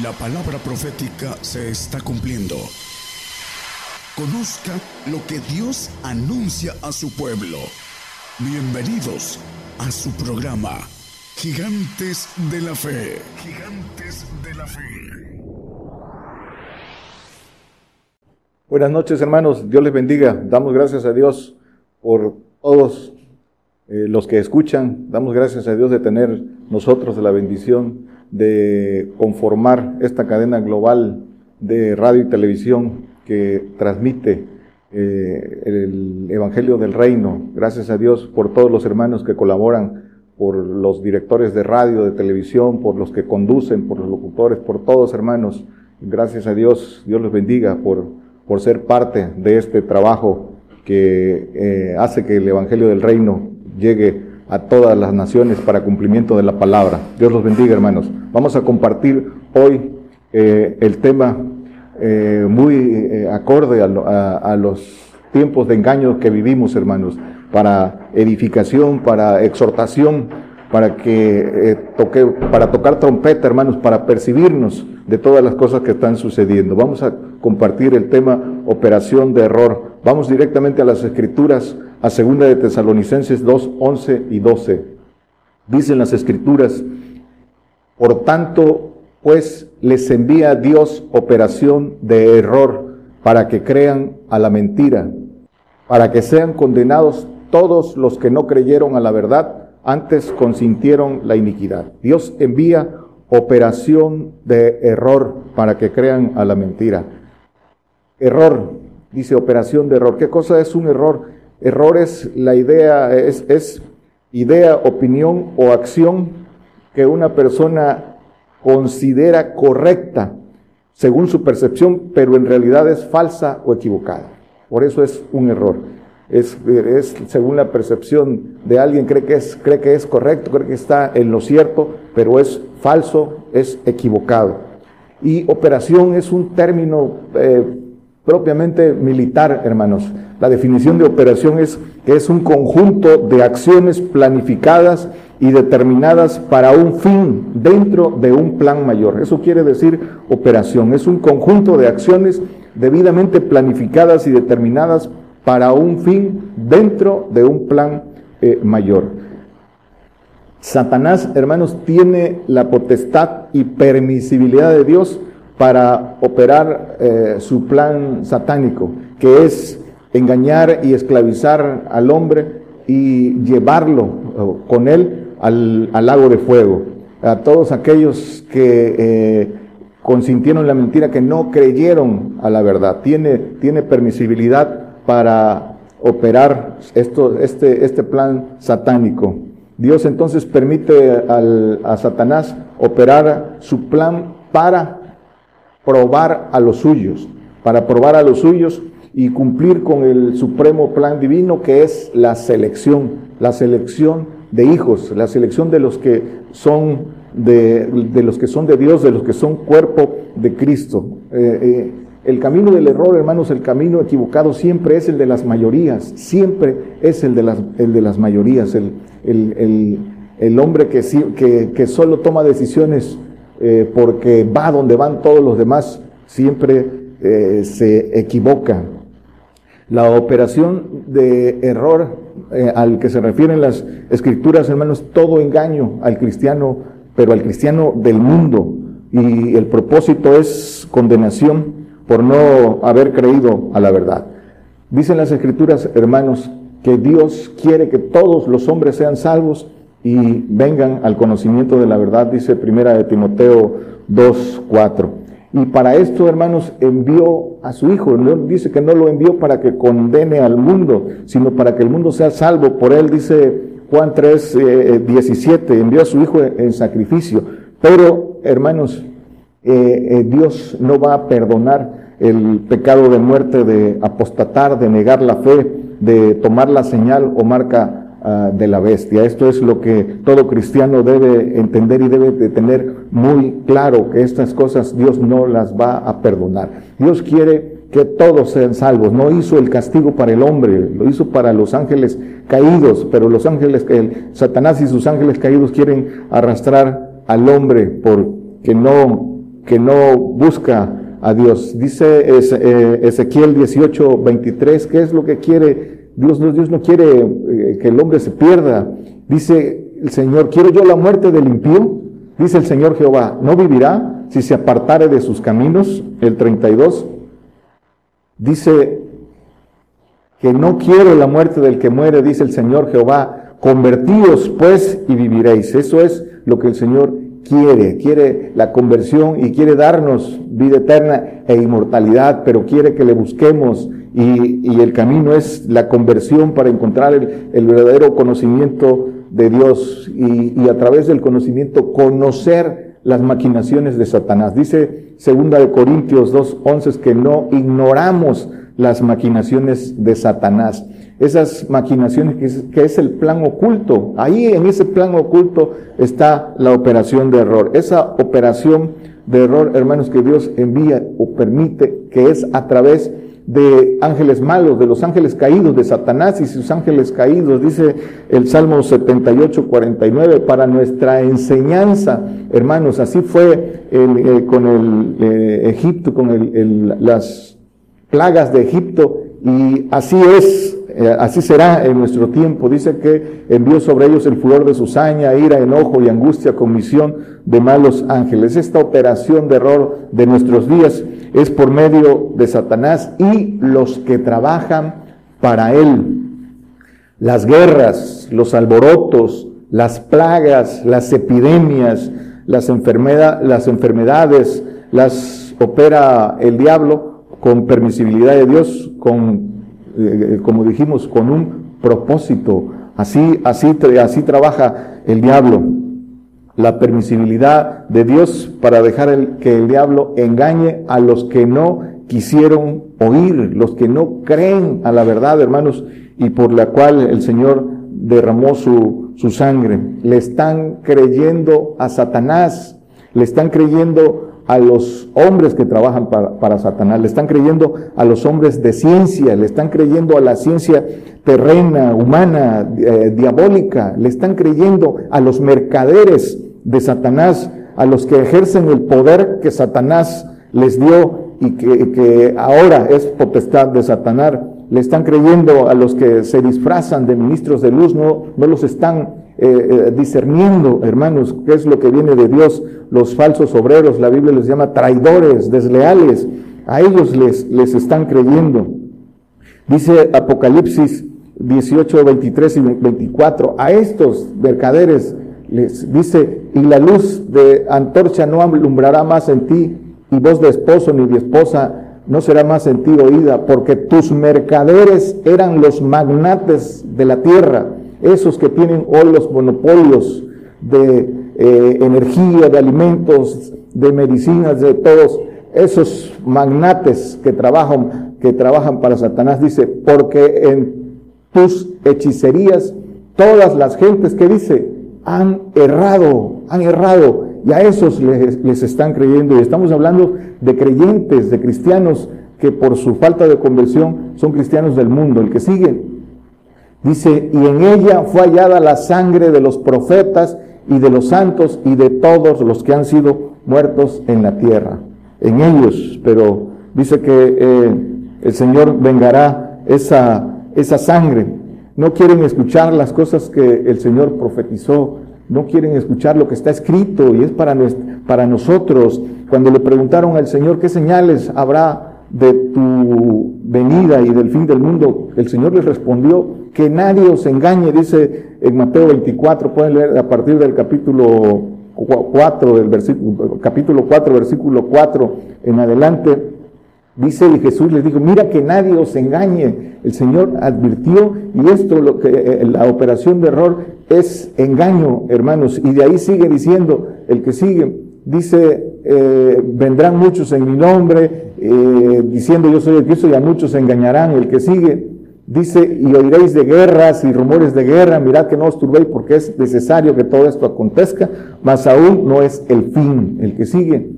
La palabra profética se está cumpliendo. Conozca lo que Dios anuncia a su pueblo. Bienvenidos a su programa, Gigantes de la Fe. Gigantes de la Fe. Buenas noches hermanos, Dios les bendiga. Damos gracias a Dios por todos eh, los que escuchan. Damos gracias a Dios de tener nosotros la bendición de conformar esta cadena global de radio y televisión que transmite eh, el Evangelio del Reino. Gracias a Dios por todos los hermanos que colaboran, por los directores de radio, de televisión, por los que conducen, por los locutores, por todos hermanos. Gracias a Dios, Dios los bendiga por, por ser parte de este trabajo que eh, hace que el Evangelio del Reino llegue a todas las naciones para cumplimiento de la palabra. Dios los bendiga, hermanos. Vamos a compartir hoy eh, el tema eh, muy eh, acorde a, los tiempos de engaño que vivimos, hermanos, para edificación, para exhortación, para que toque, para tocar trompeta, hermanos, para percibirnos de todas las cosas que están sucediendo. Vamos a compartir el tema operación de error. Vamos directamente a las escrituras a segunda de Tesalonicenses 2, 11 y 12. Dicen las escrituras, por tanto, pues les envía Dios operación de error para que crean a la mentira, para que sean condenados todos los que no creyeron a la verdad, antes consintieron la iniquidad. Dios envía operación de error para que crean a la mentira. Error, dice operación de error. ¿Qué cosa es un error? Error es la idea, es, es idea, opinión o acción que una persona considera correcta según su percepción, pero en realidad es falsa o equivocada. Por eso es un error. Es, es, según la percepción de alguien, cree que, es, cree que es correcto, cree que está en lo cierto, pero es falso, es equivocado. Y operación es un término eh, propiamente militar, hermanos. La definición de operación es que es un conjunto de acciones planificadas y determinadas para un fin dentro de un plan mayor. Eso quiere decir operación. Es un conjunto de acciones debidamente planificadas y determinadas para un fin dentro de un plan eh, mayor. Satanás, hermanos, tiene la potestad y permisibilidad de Dios para operar eh, su plan satánico, que es engañar y esclavizar al hombre y llevarlo eh, con él al, lago de fuego. A todos aquellos que eh, consintieron la mentira, que no creyeron a la verdad. Tiene, tiene permisibilidad para operar esto, este, este plan satánico. Dios entonces permite al, a Satanás operar su plan para probar a los suyos, para probar a los suyos y cumplir con el supremo plan divino que es la selección, la selección de hijos, la selección de los que son de, de los que son de Dios, de los que son cuerpo de Cristo. Eh, eh, el camino del error, hermanos, el camino equivocado siempre es el de las mayorías, siempre es el de las, el de las mayorías, el, el, el, hombre que, que, que solo toma decisiones eh, porque va donde van todos los demás, siempre eh, se equivoca. La operación de error eh, al que se refieren las escrituras, hermanos, todo engaño al cristiano, pero al cristiano del mundo. Y el propósito es condenación por no haber creído a la verdad. Dicen las escrituras, hermanos, que Dios quiere que todos los hombres sean salvos y vengan al conocimiento de la verdad, dice primera de Timoteo 2, 4. Y para esto, hermanos, envió a su Hijo. Dice que no lo envió para que condene al mundo, sino para que el mundo sea salvo. Por él dice Juan 3, 17, eh, envió a su Hijo en sacrificio. Pero, hermanos, eh, eh, Dios no va a perdonar el pecado de muerte, de apostatar, de negar la fe, de tomar la señal o marca Ah, de la bestia. Esto es lo que todo cristiano debe entender y debe de tener muy claro, que estas cosas Dios no las va a perdonar. Dios quiere que todos sean salvos. No hizo el castigo para el hombre, lo hizo para los ángeles caídos, pero los ángeles, el, Satanás y sus ángeles caídos quieren arrastrar al hombre porque no que no busca a Dios. Dice eh, Ezequiel 18, 23, ¿qué es lo que quiere Dios? No, Dios no quiere eh, que el hombre se pierda. Dice el Señor, ¿quiero yo la muerte del impío? Dice el Señor Jehová, ¿no vivirá si se apartare de sus caminos? El 32. Dice que no quiero la muerte del que muere, dice el Señor Jehová, convertíos pues y viviréis. Eso es lo que el Señor quiere, quiere la conversión y quiere darnos vida eterna e inmortalidad, pero quiere que le busquemos y, el camino es la conversión para encontrar el, verdadero conocimiento de Dios y, a través del conocimiento conocer las maquinaciones de Satanás. Dice segunda de Corintios 2.11 que no ignoramos las maquinaciones de Satanás. Esas maquinaciones que es, el plan oculto. Ahí en ese plan oculto está la operación de error. Esa operación de error, hermanos, que Dios envía o permite, que es a través de ángeles malos, de los ángeles caídos, de Satanás y sus ángeles caídos, dice el Salmo 78, 49, para nuestra enseñanza, hermanos, así fue eh, con el eh, Egipto, con el, las plagas de Egipto y así es, eh, así será en nuestro tiempo. Dice que envió sobre ellos el furor de su saña, ira, enojo y angustia, comisión de malos ángeles. Esta operación de error de nuestros días es por medio de Satanás y los que trabajan para él. Las guerras, los alborotos, las plagas, las epidemias, las, las enfermedades, las opera el diablo con permisibilidad de Dios, con, eh, como dijimos, con un propósito. Así, así, así trabaja el diablo. La permisibilidad de Dios para dejar que el diablo engañe a los que no quisieron oír, los que no creen a la verdad, hermanos, y por la cual el Señor derramó su, su sangre. Le están creyendo a Satanás, le están creyendo a los hombres que trabajan para, Satanás, le están creyendo a los hombres de ciencia, le están creyendo a la ciencia terrena, humana, eh, diabólica, le están creyendo a los mercaderes de Satanás, a los que ejercen el poder que Satanás les dio y que, que ahora es potestad de Satanás, le están creyendo a los que se disfrazan de ministros de luz, no, no los están eh, eh, discerniendo, hermanos, qué es lo que viene de Dios. Los falsos obreros, la Biblia les llama traidores, desleales. A ellos les, les están creyendo. Dice Apocalipsis 18, 23 y 24, a estos mercaderes les dice, y la luz de antorcha no alumbrará más en ti, y voz de esposo ni de esposa no será más en ti oída, porque tus mercaderes eran los magnates de la tierra esos que tienen hoy los monopolios de eh, energía, de alimentos, de medicinas, de todos esos magnates que trabajan, que trabajan para Satanás, dice, porque en tus hechicerías todas las gentes que dice han errado, han errado, y a esos les, les están creyendo. Y estamos hablando de creyentes, de cristianos que por su falta de conversión son cristianos del mundo. El que sigue, Dice, y en ella fue hallada la sangre de los profetas y de los santos y de todos los que han sido muertos en la tierra. En ellos, pero dice que eh, el Señor vengará esa, esa sangre. No quieren escuchar las cosas que el Señor profetizó, no quieren escuchar lo que está escrito y es para, para nosotros. Cuando le preguntaron al Señor qué señales habrá de tu venida y del fin del mundo, el Señor les respondió, que nadie os engañe, dice en Mateo 24, pueden leer a partir del capítulo 4, del versículo, capítulo 4, versículo 4 en adelante, dice y Jesús les dijo, mira que nadie os engañe. El Señor advirtió y esto, lo que, eh, la operación de error es engaño, hermanos. Y de ahí sigue diciendo, el que sigue, dice, eh, vendrán muchos en mi nombre, eh, diciendo yo soy el Cristo y a muchos se engañarán. El que sigue dice, y oiréis de guerras y rumores de guerra, mirad que no os turbéis porque es necesario que todo esto acontezca, mas aún no es el fin, el que sigue.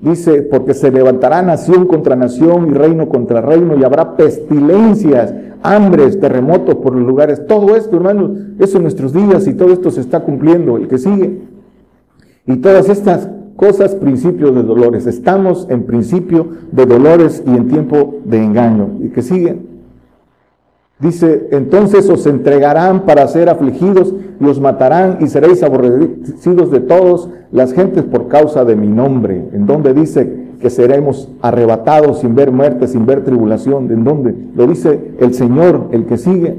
Dice, porque se levantará nación contra nación y reino contra reino y habrá pestilencias, hambres, terremotos por los lugares. Todo esto, hermanos, eso en nuestros días y todo esto se está cumpliendo. El que sigue. Y todas estas cosas, principios de dolores. Estamos en principio de dolores y en tiempo de engaño. Y que sigue. Dice, entonces os entregarán para ser afligidos y os matarán y seréis aborrecidos de todos las gentes por causa de mi nombre. En donde dice que seremos arrebatados sin ver muerte, sin ver tribulación. ¿En dónde? Lo dice el Señor, el que sigue.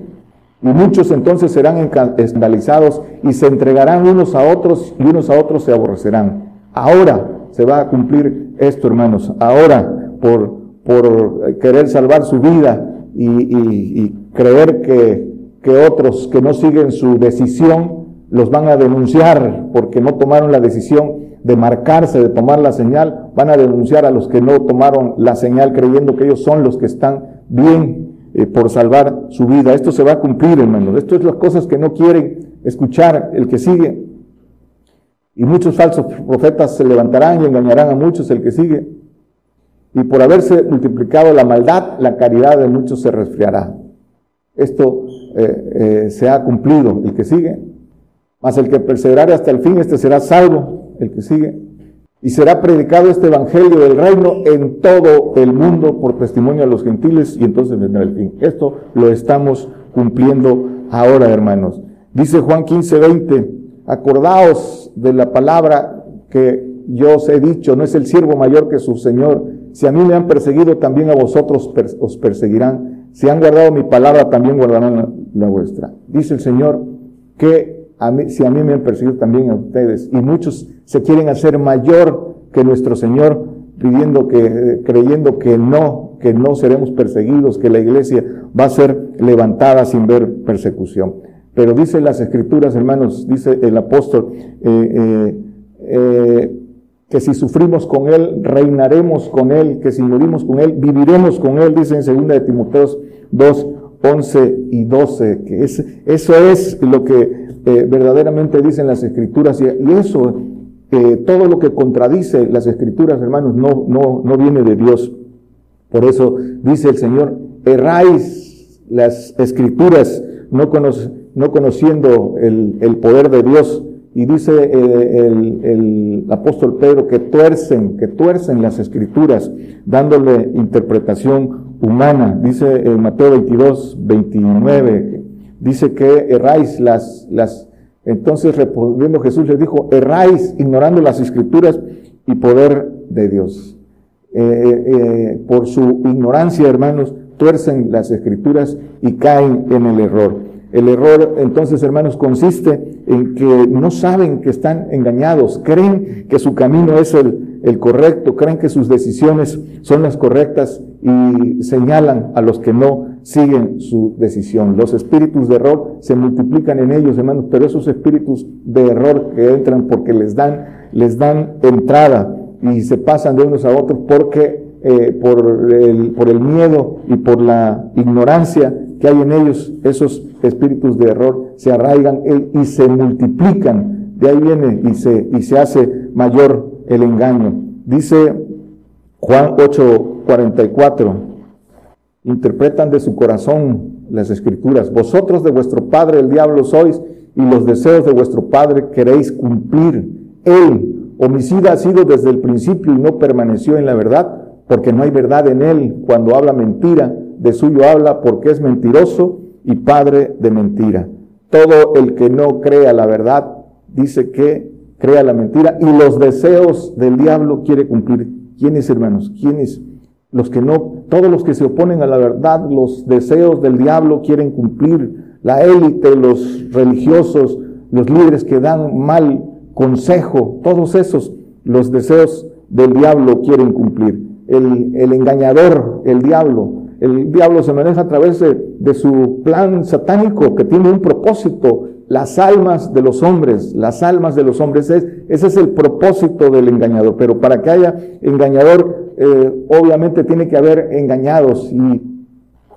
Y muchos entonces serán escandalizados y se entregarán unos a otros y unos a otros se aborrecerán. Ahora se va a cumplir esto, hermanos. Ahora, por, por querer salvar su vida y, creer que, que otros que no siguen su decisión los van a denunciar porque no tomaron la decisión de marcarse, de tomar la señal, van a denunciar a los que no tomaron la señal creyendo que ellos son los que están bien eh, por salvar su vida. Esto se va a cumplir, hermanos. Esto es las cosas que no quieren escuchar el que sigue. Y muchos falsos profetas se levantarán y engañarán a muchos el que sigue. Y por haberse multiplicado la maldad, la caridad de muchos se resfriará. Esto eh, eh, se ha cumplido, el que sigue. Mas el que perseverare hasta el fin, este será salvo, el que sigue. Y será predicado este evangelio del reino en todo el mundo por testimonio a los gentiles y entonces vendrá el fin. Esto lo estamos cumpliendo ahora, hermanos. Dice Juan 15, 20, acordaos de la palabra que yo os he dicho, no es el siervo mayor que su Señor. Si a mí me han perseguido, también a vosotros os perseguirán. Si han guardado mi palabra, también guardarán la vuestra. Dice el Señor que si a mí me han perseguido también a ustedes. Y muchos se quieren hacer mayor que nuestro Señor, pidiendo que, creyendo que no, que no seremos perseguidos, que la iglesia va a ser levantada sin ver persecución. Pero dice las escrituras, hermanos, dice el apóstol, eh, eh, eh, que si sufrimos con Él, reinaremos con Él, que si morimos con Él, viviremos con Él, dice en 2 de Timoteos 2, 11 y 12, que es, eso es lo que verdaderamente dicen las escrituras y, eso, todo lo que contradice las escrituras, hermanos, no, no, no viene de Dios. Por eso dice el Señor, erráis las escrituras no, no conociendo el, el, poder de Dios. Y dice eh, el, el, apóstol Pedro que tuercen, que tuercen las escrituras, dándole interpretación humana. Dice en Mateo 22, 29, dice que erráis las, las, entonces respondiendo Jesús les dijo, erráis ignorando las escrituras y poder de Dios. Eh, eh, eh, por su ignorancia, hermanos, tuercen las escrituras y caen en el error. El error, entonces, hermanos, consiste en que no saben que están engañados, creen que su camino es el, el, correcto, creen que sus decisiones son las correctas y señalan a los que no siguen su decisión. Los espíritus de error se multiplican en ellos, hermanos, pero esos espíritus de error que entran porque les dan, les dan entrada y se pasan de unos a otros porque eh, por, el, por el miedo y por la ignorancia que hay en ellos, esos espíritus de error se arraigan y se multiplican. De ahí viene y se, y se hace mayor el engaño. Dice Juan 8:44, interpretan de su corazón las escrituras. Vosotros de vuestro padre el diablo sois y los deseos de vuestro padre queréis cumplir. Él, homicida, ha sido desde el principio y no permaneció en la verdad, porque no hay verdad en él. Cuando habla mentira, de suyo habla porque es mentiroso y padre de mentira. Todo el que no crea la verdad dice que crea la mentira y los deseos del diablo quiere cumplir. ¿Quiénes, hermanos? ¿Quiénes? Los que no, todos los que se oponen a la verdad, los deseos del diablo quieren cumplir. La élite, los religiosos, los líderes que dan mal consejo, todos esos, los deseos del diablo quieren cumplir. El, el engañador, el diablo, el diablo se maneja a través de, su plan satánico que tiene un propósito, las almas de los hombres, las almas de los hombres, es, ese es el propósito del engañador. Pero para que haya engañador, eh, obviamente tiene que haber engañados. Y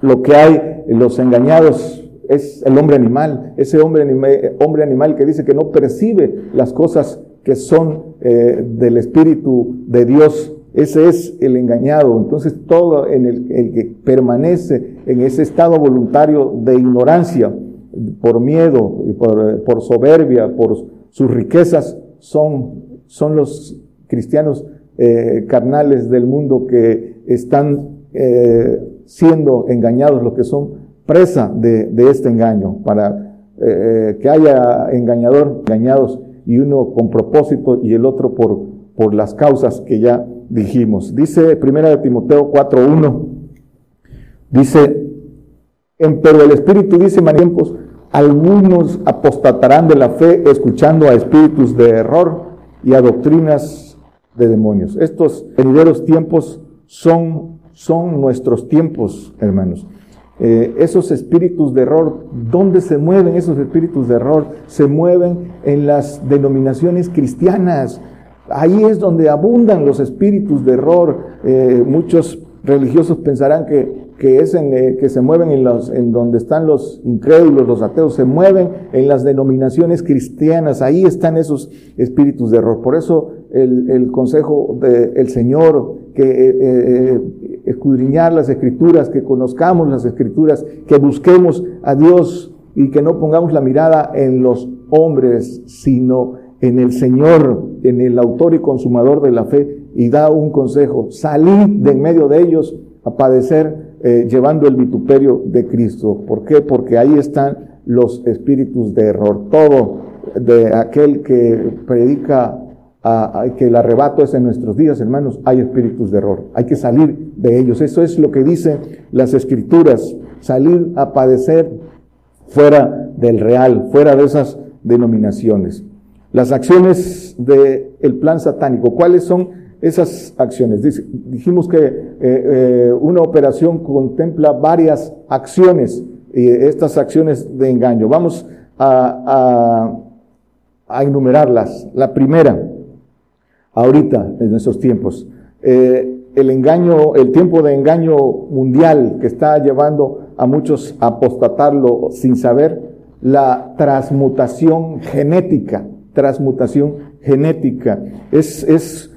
lo que hay, los engañados es el hombre animal, ese hombre, hombre animal que dice que no percibe las cosas que son eh, del Espíritu de Dios ese es el engañado. Entonces todo en el, que permanece en ese estado voluntario de ignorancia, por miedo, por, por soberbia, por sus riquezas, son, son los cristianos eh, carnales del mundo que están eh, siendo engañados, los que son presa de, este engaño, para eh, que haya engañador, engañados, y uno con propósito y el otro por, por las causas que ya dijimos. Dice 1 Timoteo 4.1, dice, pero el Espíritu dice en tiempos, algunos apostatarán de la fe escuchando a espíritus de error y a doctrinas de demonios. Estos venideros tiempos son, son nuestros tiempos, hermanos. Eh, esos espíritus de error, ¿dónde se mueven esos espíritus de error? Se mueven en las denominaciones cristianas. Ahí es donde abundan los espíritus de error. Eh, muchos religiosos pensarán que que, eh, se mueven en, donde están los incrédulos, los ateos, se mueven en las denominaciones cristianas, ahí están esos espíritus de error. Por eso el, consejo del Señor, que eh, escudriñar las escrituras, que conozcamos las escrituras, que busquemos a Dios y que no pongamos la mirada en los hombres, sino en el Señor, en el autor y consumador de la fe, y da un consejo, salid de en medio de ellos a padecer eh, llevando el vituperio de Cristo. ¿Por qué? Porque ahí están los espíritus de error. Todo de aquel que predica que el arrebato es en nuestros días, hermanos, hay espíritus de error. Hay que salir de ellos. Eso es lo que dicen las escrituras. Salir a padecer fuera del real, fuera de esas denominaciones. Las acciones del plan satánico, ¿cuáles son? esas acciones. Dijimos que eh, eh, una operación contempla varias acciones y estas acciones de engaño. Vamos a, a, enumerarlas. La primera, ahorita, en nuestros tiempos, eh, el engaño, el tiempo de engaño mundial que está llevando a muchos a apostatarlo sin saber, la transmutación genética, transmutación genética. Es, es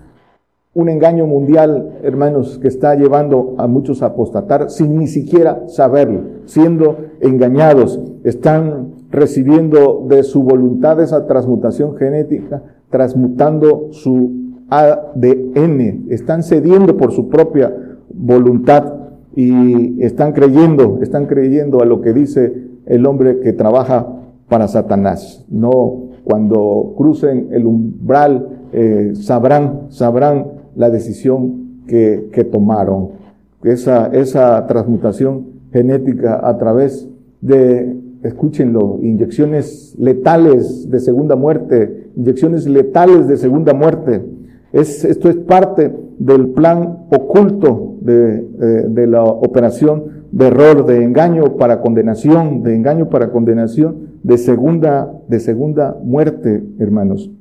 un engaño mundial, hermanos, que está llevando a muchos a apostatar sin ni siquiera saberlo, siendo engañados, están recibiendo de su voluntad esa transmutación genética, transmutando su ADN, están cediendo por su propia voluntad y están creyendo, están creyendo a lo que dice el hombre que trabaja para Satanás. No, cuando crucen el umbral, eh, sabrán, sabrán la decisión que, que tomaron. Esa, esa transmutación genética a través de, escúchenlo, inyecciones letales de segunda muerte, inyecciones letales de segunda muerte. Es, esto es parte del plan oculto de, de, la operación de error, de engaño para condenación, de engaño para condenación, de segunda, de segunda muerte, hermanos.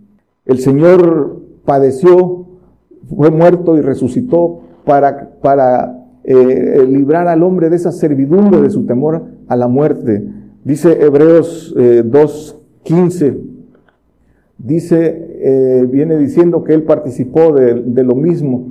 El Señor padeció fue muerto y resucitó para, para eh, librar al hombre de esa servidumbre, de su temor a la muerte. Dice Hebreos 2.15, eh, dice, eh, viene diciendo que él participó de, de lo mismo.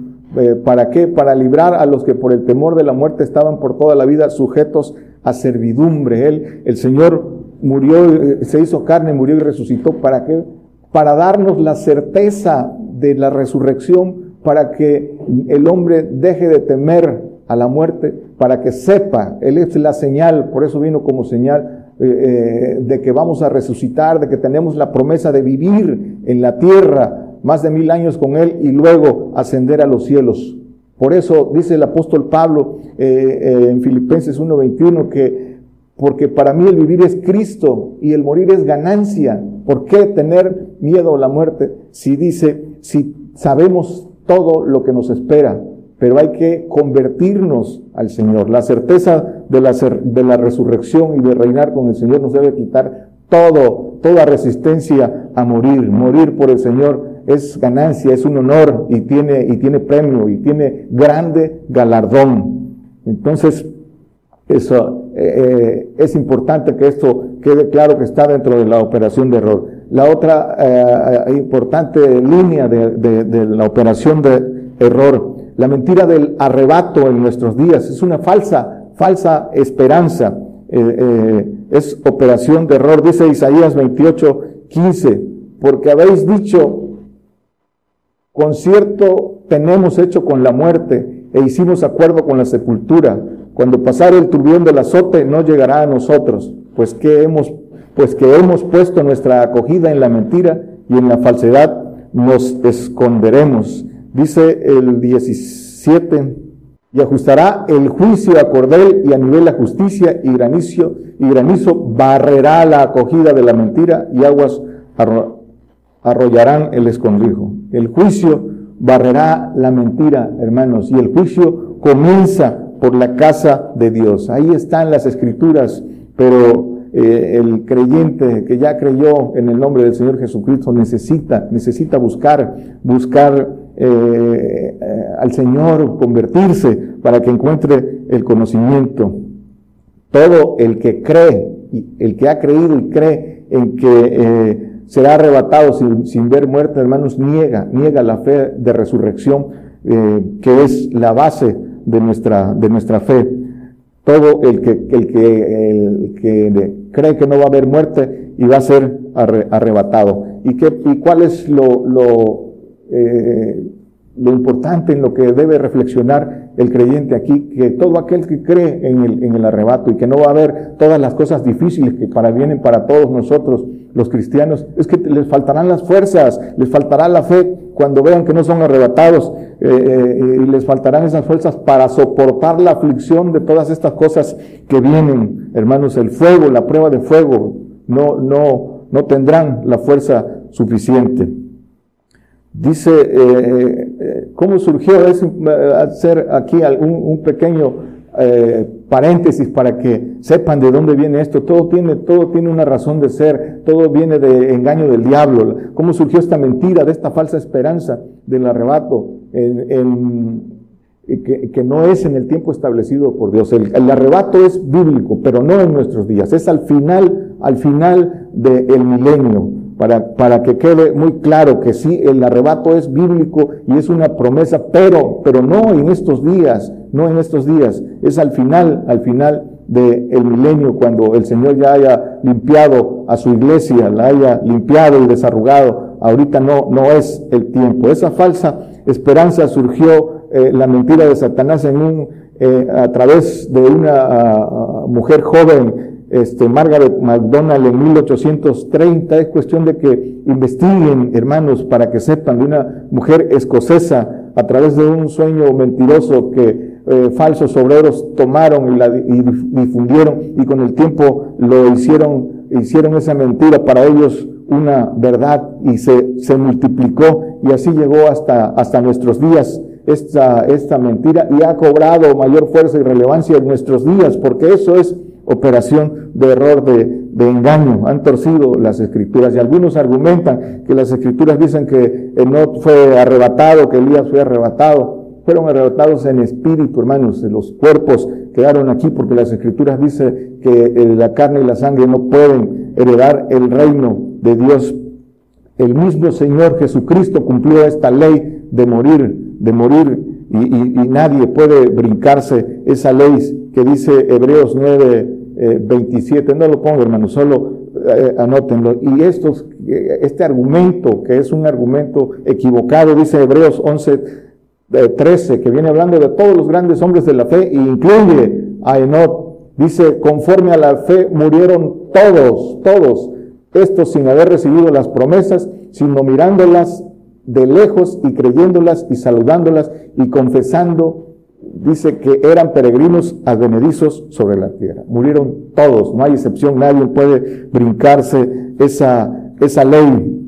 ¿Para qué? Para librar a los que por el temor de la muerte estaban por toda la vida sujetos a servidumbre. Él, el Señor murió, se hizo carne, murió y resucitó. ¿Para qué? Para darnos la certeza de la resurrección para que el hombre deje de temer a la muerte, para que sepa, Él es la señal, por eso vino como señal eh, eh, de que vamos a resucitar, de que tenemos la promesa de vivir en la tierra más de mil años con Él y luego ascender a los cielos. Por eso dice el apóstol Pablo eh, en Filipenses 1:21 que porque para mí el vivir es Cristo y el morir es ganancia. ¿Por qué tener miedo a la muerte si dice, si sabemos todo lo que nos espera, pero hay que convertirnos al Señor. La certeza de la, de la resurrección y de reinar con el Señor nos debe quitar todo, toda resistencia a morir. Morir por el Señor es ganancia, es un honor y tiene, y tiene premio y tiene grande galardón. Entonces, eso eh, eh, es importante que esto quede claro que está dentro de la operación de error. La otra eh, importante línea de, la operación de error, la mentira del arrebato en nuestros días, es una falsa, falsa esperanza, es operación de error, dice Isaías 28, 15, porque habéis dicho, Concierto tenemos hecho con la muerte e hicimos acuerdo con la sepultura. Cuando pasare el turbión del azote no llegará a nosotros, pues que hemos, pues que hemos puesto nuestra acogida en la mentira y en la falsedad nos esconderemos. Dice el 17, y ajustará el juicio a cordel y a nivel la justicia y granizo, y granizo barrerá la acogida de la mentira y aguas arrollarán el escondrijo. El juicio barrerá la mentira, hermanos, y el juicio comienza por la casa de Dios. Ahí están las escrituras, pero eh, el creyente que ya creyó en el nombre del Señor Jesucristo necesita, necesita buscar, buscar eh, eh, al Señor, convertirse para que encuentre el conocimiento. Todo el que cree, el que ha creído y cree en que será arrebatado sin, sin, ver muerte, hermanos, niega, niega la fe de resurrección, que es la base de nuestra, de nuestra fe todo el que, el que, el que cree que no va a haber muerte y va a ser arrebatado. ¿Y, qué, y cuál es lo, lo, eh, lo importante en lo que debe reflexionar el creyente aquí? Que todo aquel que cree en el, en el arrebato y que no va a haber todas las cosas difíciles que para vienen para todos nosotros, los cristianos, es que les faltarán las fuerzas, les faltará la fe cuando vean que no son arrebatados eh, eh, y les faltarán esas fuerzas para soportar la aflicción de todas estas cosas que vienen, hermanos, el fuego, la prueba de fuego, no, no, no tendrán la fuerza suficiente. Dice, eh, ¿cómo surgió hacer aquí un, pequeño eh, paréntesis para que sepan de dónde viene esto. Todo tiene, todo tiene una razón de ser, todo viene de engaño del diablo. ¿Cómo surgió esta mentira, de esta falsa esperanza del arrebato, que, que, no es en el tiempo establecido por Dios? El, arrebato es bíblico, pero no en nuestros días. Es al final, al final del milenio. Para, para, que quede muy claro que sí, el arrebato es bíblico y es una promesa, pero, pero no en estos días, no en estos días, es al final, al final del milenio, cuando el Señor ya haya limpiado a su iglesia, la haya limpiado y desarrugado. Ahorita no, no es el tiempo. Esa falsa esperanza surgió, eh, la mentira de Satanás en un, eh, a través de una mujer joven, este, Margaret MacDonald en 1830. Es cuestión de que investiguen, hermanos, para que sepan de una mujer escocesa a través de un sueño mentiroso que eh, falsos obreros tomaron y, la, difundieron y con el tiempo lo hicieron, hicieron esa mentira para ellos una verdad y se, se multiplicó y así llegó hasta, hasta nuestros días esta, esta mentira y ha cobrado mayor fuerza y relevancia en nuestros días porque eso es operación de error, de, engaño. Han torcido las escrituras y algunos argumentan que las escrituras dicen que no fue arrebatado, que Elías fue arrebatado fueron arrebatados en espíritu, hermanos. Los cuerpos quedaron aquí porque las escrituras dicen que eh, la carne y la sangre no pueden heredar el reino de Dios. El mismo Señor Jesucristo cumplió esta ley de morir, de morir, y, nadie puede brincarse esa ley que dice Hebreos 9, 27. Eh, no lo pongo, hermanos, solo eh, anótenlo. Y estos, este argumento, que es un argumento equivocado, dice Hebreos 11, 13, que viene hablando de todos los grandes hombres de la fe, e incluye a Enoch. Dice, conforme a la fe murieron todos, todos, estos sin haber recibido las promesas, sino mirándolas de lejos y creyéndolas y saludándolas y confesando, dice que eran peregrinos advenedizos sobre la tierra. Murieron todos, no hay excepción, nadie puede brincarse esa, esa ley.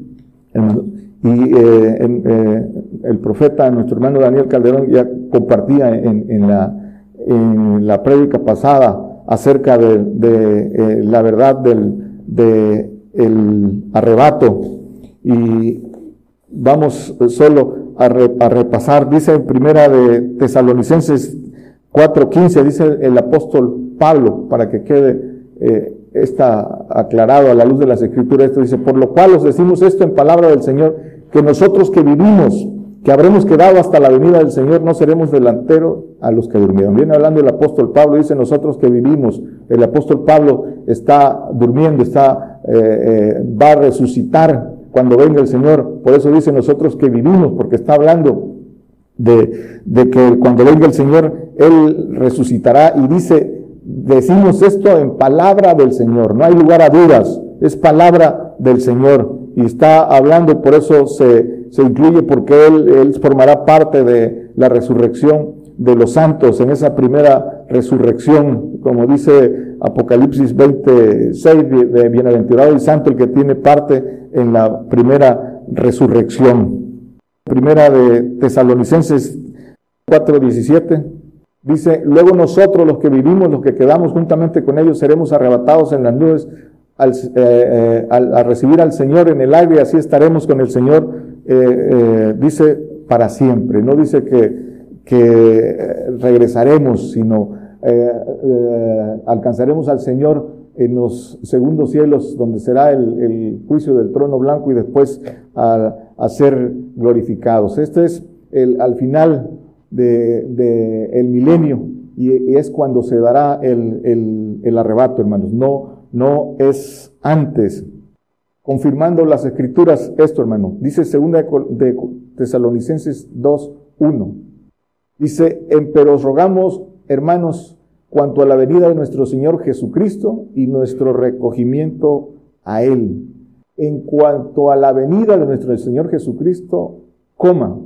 Y eh, eh, el profeta, nuestro hermano Daniel Calderón, ya compartía en, la, en la prédica pasada acerca de, eh, la verdad del de el arrebato. Y vamos solo a, repasar, dice en primera de Tesalonicenses 4.15, dice el apóstol Pablo, para que quede está aclarado a la luz de las escrituras, esto dice, por lo cual os decimos esto en palabra del Señor, que nosotros que vivimos, que habremos quedado hasta la venida del Señor, no seremos delanteros a los que durmieron. Viene hablando el apóstol Pablo, dice nosotros que vivimos. El apóstol Pablo está durmiendo, está, eh, eh, va a resucitar cuando venga el Señor. Por eso dice nosotros que vivimos, porque está hablando de, que cuando venga el Señor, Él resucitará y dice, decimos esto en palabra del Señor, no hay lugar a dudas, es palabra del Señor y está hablando, por eso se, se incluye, porque él, él formará parte de la resurrección de los santos en esa primera resurrección, como dice Apocalipsis 26, de bienaventurado y santo el que tiene parte en la primera resurrección. Primera de Tesalonicenses 4:17 dice, luego nosotros los que vivimos, los que quedamos juntamente con ellos, seremos arrebatados en las nubes al, eh, eh, a recibir al Señor en el aire, así estaremos con el Señor, eh, dice para siempre, no dice que que regresaremos, sino eh, eh, alcanzaremos al Señor en los segundos cielos, donde será el, juicio del trono blanco y después a, ser glorificados. Este es el, al final del de, el milenio y es cuando se dará el, arrebato, hermanos. No, no es antes. Confirmando las escrituras esto, hermano. Dice segunda de Tesalonicenses 2, 1. Dice, pero os rogamos, hermanos, cuanto a la venida de nuestro Señor Jesucristo y nuestro recogimiento a Él. En cuanto a la venida de nuestro Señor Jesucristo, coma,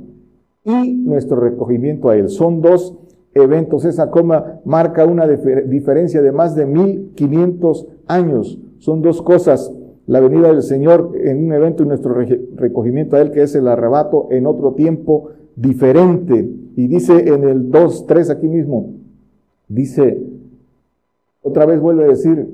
y nuestro recogimiento a Él. Son dos eventos. Esa coma marca una diferencia de más de 1500 años. Son dos cosas. La venida del Señor en un evento y nuestro recogimiento a Él, que es el arrebato en otro tiempo diferente. Y dice en el 2, 3 aquí mismo, dice, otra vez vuelve a decir,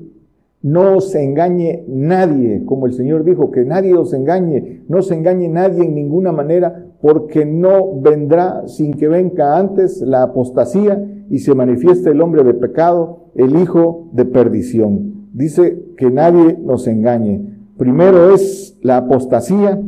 no se engañe nadie, como el Señor dijo, que nadie os engañe, no se engañe nadie en ninguna manera, porque no vendrá sin que venga antes la apostasía y se manifieste el hombre de pecado, el hijo de perdición. Dice que nadie nos engañe. Primero es la apostasía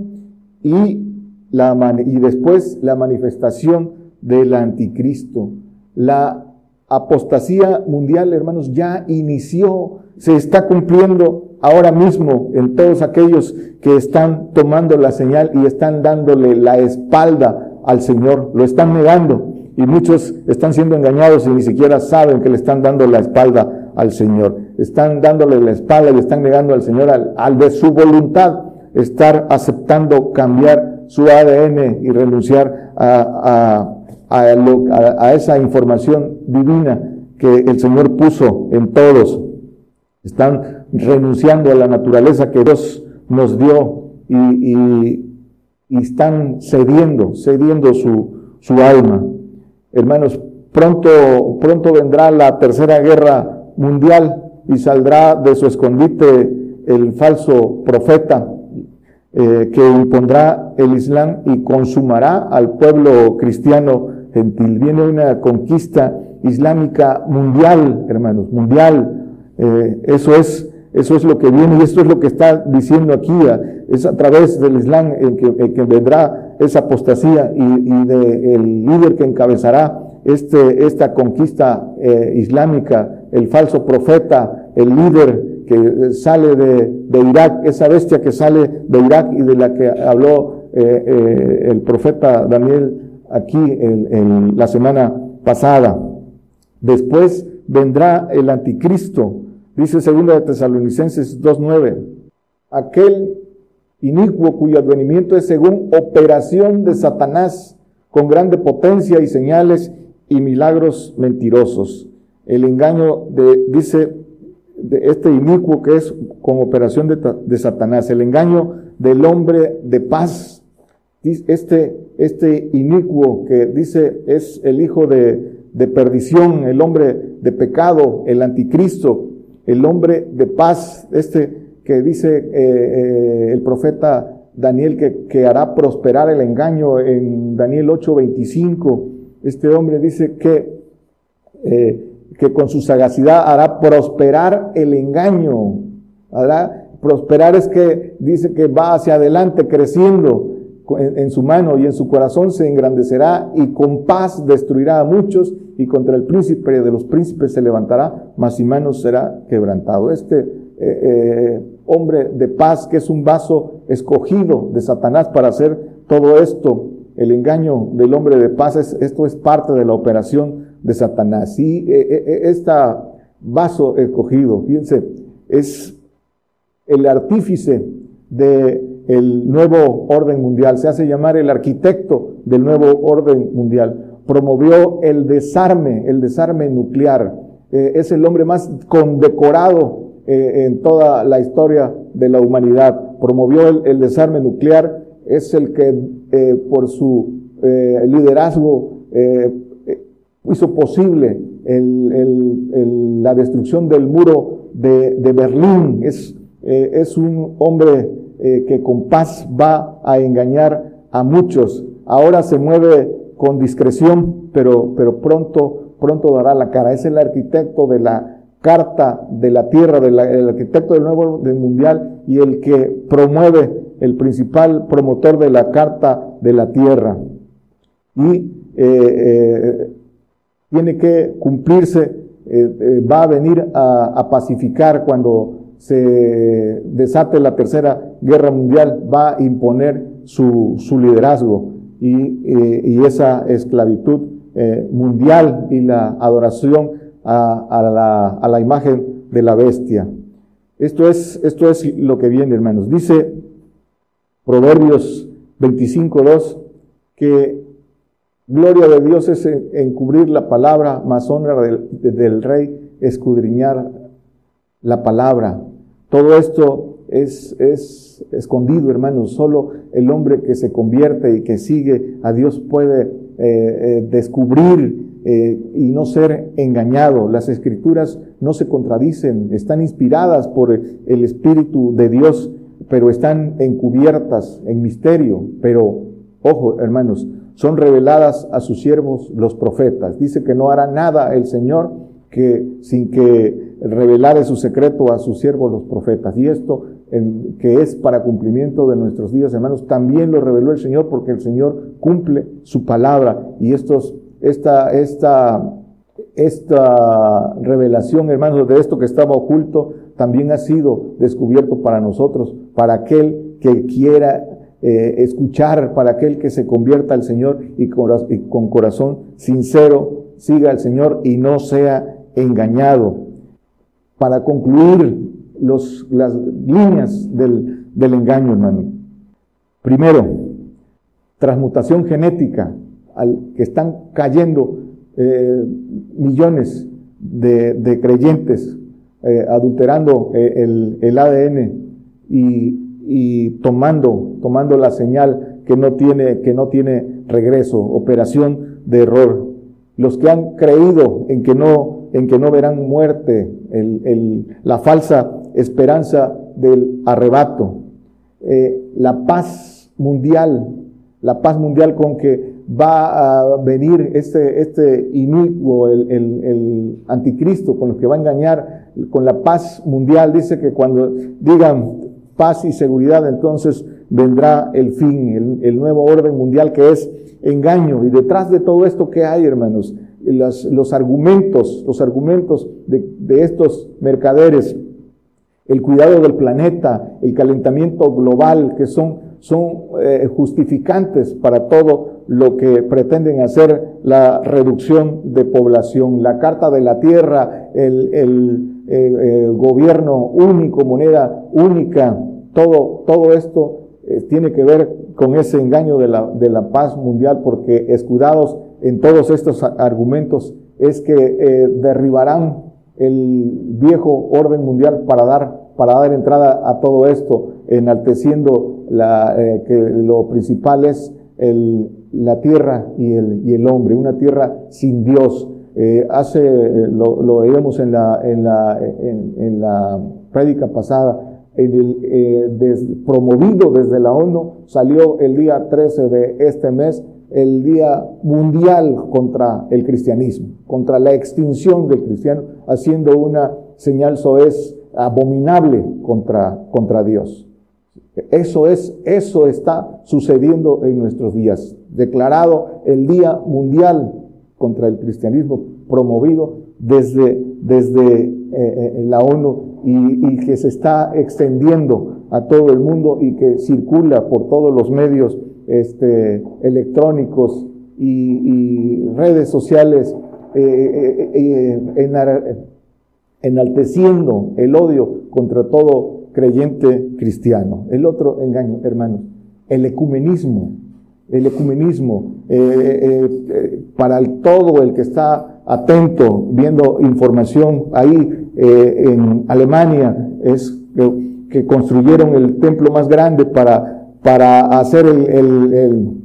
y y después la manifestación del anticristo. La apostasía mundial, hermanos, ya inició, se está cumpliendo ahora mismo en todos aquellos que están tomando la señal y están dándole la espalda al Señor, lo están negando y muchos están siendo engañados y ni siquiera saben que le están dando la espalda al Señor. Están dándole la espalda y están negando al Señor al, al de su voluntad estar aceptando cambiar su ADN y renunciar a, a, esa información divina que el Señor puso en todos. Están renunciando a la naturaleza que Dios nos dio y, están cediendo, cediendo su, su alma. Hermanos, pronto, pronto vendrá la tercera guerra mundial y saldrá de su escondite el falso profeta eh, que impondrá el Islam y consumará al pueblo cristiano gentil. Viene una conquista islámica mundial, hermanos, mundial. Eh, eso es eso es lo que viene y esto es lo que está diciendo aquí. Es a través del Islam en que, vendrá esa apostasía y, y del líder que encabezará este, esta conquista eh, islámica, el falso profeta, el líder que sale de, Irak, esa bestia que sale de Irak y de la que habló eh, eh, el profeta Daniel aquí en, la semana pasada. Después vendrá el anticristo, dice 2 de Tesalonicenses 2.9, aquel inicuo cuyo advenimiento es según operación de Satanás, con grande potencia y señales y milagros mentirosos. El engaño de, dice de este inicuo que es con operación de, Satanás, el engaño del hombre de paz. Este, este inicuo que dice es el hijo de, perdición, el hombre de pecado, el anticristo, el hombre de paz, este que dice eh, eh, el profeta Daniel que, que, hará prosperar el engaño en Daniel 8:25. Este hombre dice que eh, que con su sagacidad hará prosperar el engaño. Prosperar es que dice que va hacia adelante creciendo en, su mano y en su corazón se engrandecerá y con paz destruirá a muchos y contra el príncipe de los príncipes se levantará, mas y manos será quebrantado. Este eh, eh, hombre de paz que es un vaso escogido de Satanás para hacer todo esto. El engaño del hombre de paz, esto es parte de la operación de Satanás. Y este vaso escogido, fíjense, es el artífice del nuevo orden mundial, se hace llamar el arquitecto del nuevo orden mundial. Promovió el desarme, el desarme nuclear. Eh, es el hombre más condecorado eh, en toda la historia de la humanidad. Promovió el, desarme nuclear, es el que eh, por su liderazgo hizo posible la destrucción del muro de, Berlín. Es, es un hombre que con paz va a engañar a muchos. Ahora se mueve con discreción, pero, pronto, dará la cara. Es el arquitecto de la carta de la tierra, del arquitecto del nuevo mundial y el que promueve, el principal promotor de la carta de la tierra. Y eh, eh, tiene que cumplirse, eh, va a venir a, pacificar cuando se desate la tercera guerra mundial, va a imponer su, liderazgo y, y, esa esclavitud mundial y la adoración a, la, imagen de la bestia. Esto es, esto es lo que viene, hermanos. Dice Proverbios 25.2 que gloria de Dios es encubrir la palabra, más honra del, rey escudriñar la palabra. Todo esto es, es escondido, hermanos. Solo el hombre que se convierte y que sigue a Dios puede eh, eh, descubrir eh, y no ser engañado. Las escrituras no se contradicen, están inspiradas por el Espíritu de Dios, pero están encubiertas en misterio. Pero, ojo, hermanos, son reveladas a sus siervos los profetas. Dice que no hará nada el Señor que sin que revelare su secreto a sus siervos los profetas. Y esto, que es para cumplimiento de nuestros días, hermanos, también lo reveló el Señor porque el Señor cumple su palabra. Y estos esta, esta, esta revelación, hermanos, de esto que estaba oculto, también ha sido descubierto para nosotros, para aquel que quiera eh, escuchar, para aquel que se convierta al Señor y con, corazón sincero siga al Señor y no sea engañado. Para concluir las líneas del, del engaño, hermano. Primero, transmutación genética al que están cayendo eh, millones de, creyentes eh, adulterando eh, el, ADN y, tomando, tomando la señal que no tiene, que no tiene regreso, operación de error. Los que han creído en que no, en que no verán muerte, la falsa esperanza del arrebato, la paz mundial, la paz mundial con que va a venir este, este inicuo, el, el, anticristo, con lo que va a engañar con la paz mundial. Dice que cuando digan paz y seguridad, entonces vendrá el fin, el, nuevo orden mundial que es engaño. Y detrás de todo esto, ¿qué hay, hermanos? los argumentos, los argumentos de, estos mercaderes, el cuidado del planeta, el calentamiento global, que son, eh, justificantes para todo lo que pretenden hacer la reducción de población, la Carta de la Tierra, el eh, eh, gobierno único, moneda única, todo, todo esto eh, tiene que ver con ese engaño de la, de la paz mundial, porque escudados en todos estos argumentos es que derribarán el viejo orden mundial para dar, para dar entrada a todo esto, enalteciendo la, que lo principal es la tierra y el, y el hombre, una tierra sin Dios. Eh, hace, lo, lo, veíamos en la, en la, en, la prédica pasada, en el, eh, promovido desde la ONU, salió el día 13 de este mes el Día Mundial contra el Cristianismo, contra la extinción del cristiano, haciendo una señal soez abominable contra, contra Dios. Eso es, eso está sucediendo en nuestros días. Declarado el Día Mundial contra el Cristianismo, promovido desde, desde eh, eh, la ONU y, que se está extendiendo a todo el mundo y que circula por todos los medios este, electrónicos y, redes sociales, eh, eh, eh, enalteciendo el odio contra todo creyente cristiano. El otro engaño, hermanos, el ecumenismo. El ecumenismo, para todo el que está atento, viendo información ahí en Alemania, es que, construyeron el templo más grande para, para hacer el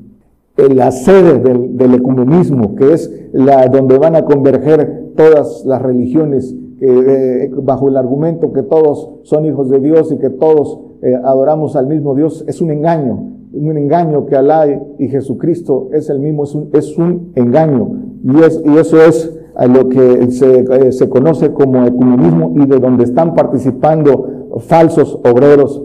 la sede del, ecumenismo, que es la donde van a converger todas las religiones eh, bajo el argumento que todos son hijos de Dios y que todos eh, adoramos al mismo Dios, es un engaño, un engaño que Alá y Jesucristo es el mismo, es un, es un engaño. Y, es, y eso es a lo que se, eh, se conoce como ecumenismo y de donde están participando falsos obreros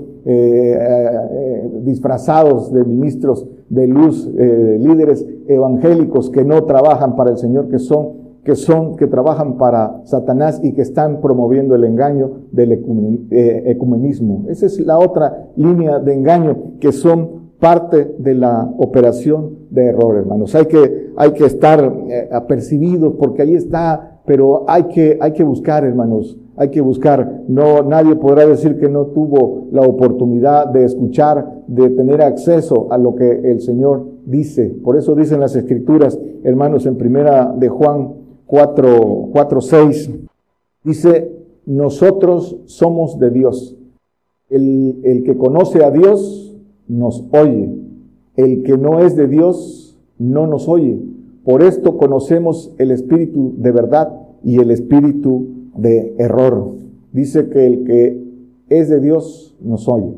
disfrazados de ministros de luz, eh, líderes evangélicos que no trabajan para el Señor, que son, que son, que trabajan para Satanás y que están promoviendo el engaño del eh, ecumenismo. Esa es la otra línea de engaño que son parte de la operación de error, hermanos. Hay que, hay que estar eh, apercibidos porque ahí está, pero hay que, hay que buscar, hermanos, hay que buscar. No, nadie podrá decir que no tuvo la oportunidad de escuchar, de tener acceso a lo que el Señor dice. Por eso dicen las escrituras, hermanos, en primera de Juan 4, 4 6, dice, nosotros somos de Dios. El, el que conoce a Dios nos oye. El que no es de Dios no nos oye. Por esto conocemos el espíritu de verdad y el espíritu de error. Dice que el que es de Dios nos oye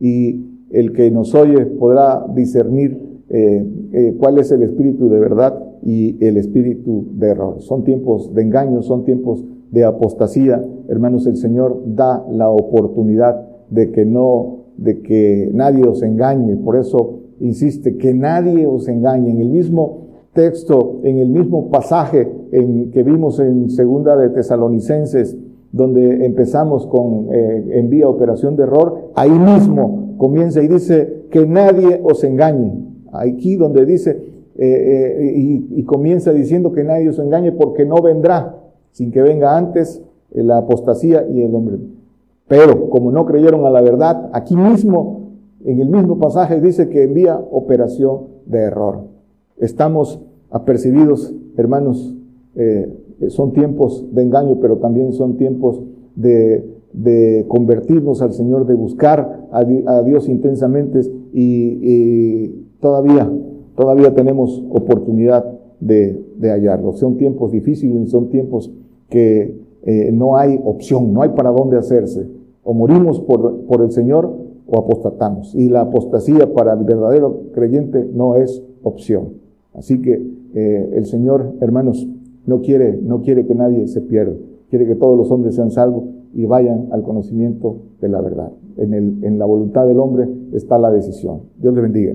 y el que nos oye podrá discernir eh, eh, cuál es el espíritu de verdad y el espíritu de error. Son tiempos de engaño, son tiempos de apostasía. Hermanos, el Señor da la oportunidad de que no, de que nadie os engañe. Por eso insiste, que nadie os engañe. En el mismo texto, en el mismo pasaje en, que vimos en Segunda de Tesalonicenses, donde empezamos con eh, envía operación de error, ahí mismo comienza y dice que nadie os engañe. Aquí donde dice eh, eh, y, y, comienza diciendo que nadie os engañe porque no vendrá sin que venga antes la apostasía y el hombre. Pero como no creyeron a la verdad, aquí mismo, en el mismo pasaje dice que envía operación de error. Estamos apercibidos, hermanos, eh, son tiempos de engaño, pero también son tiempos de, convertirnos al Señor, de buscar a, Dios intensamente y, todavía, todavía tenemos oportunidad de, hallarlo. Son tiempos difíciles, son tiempos que eh, no hay opción, no hay para dónde hacerse. O morimos por, por el Señor o apostatamos. Y la apostasía para el verdadero creyente no es opción. Así que eh, el Señor, hermanos, no quiere, no quiere que nadie se pierda. Quiere que todos los hombres sean salvos y vayan al conocimiento de la verdad. En, el, en la voluntad del hombre está la decisión. Dios le bendiga.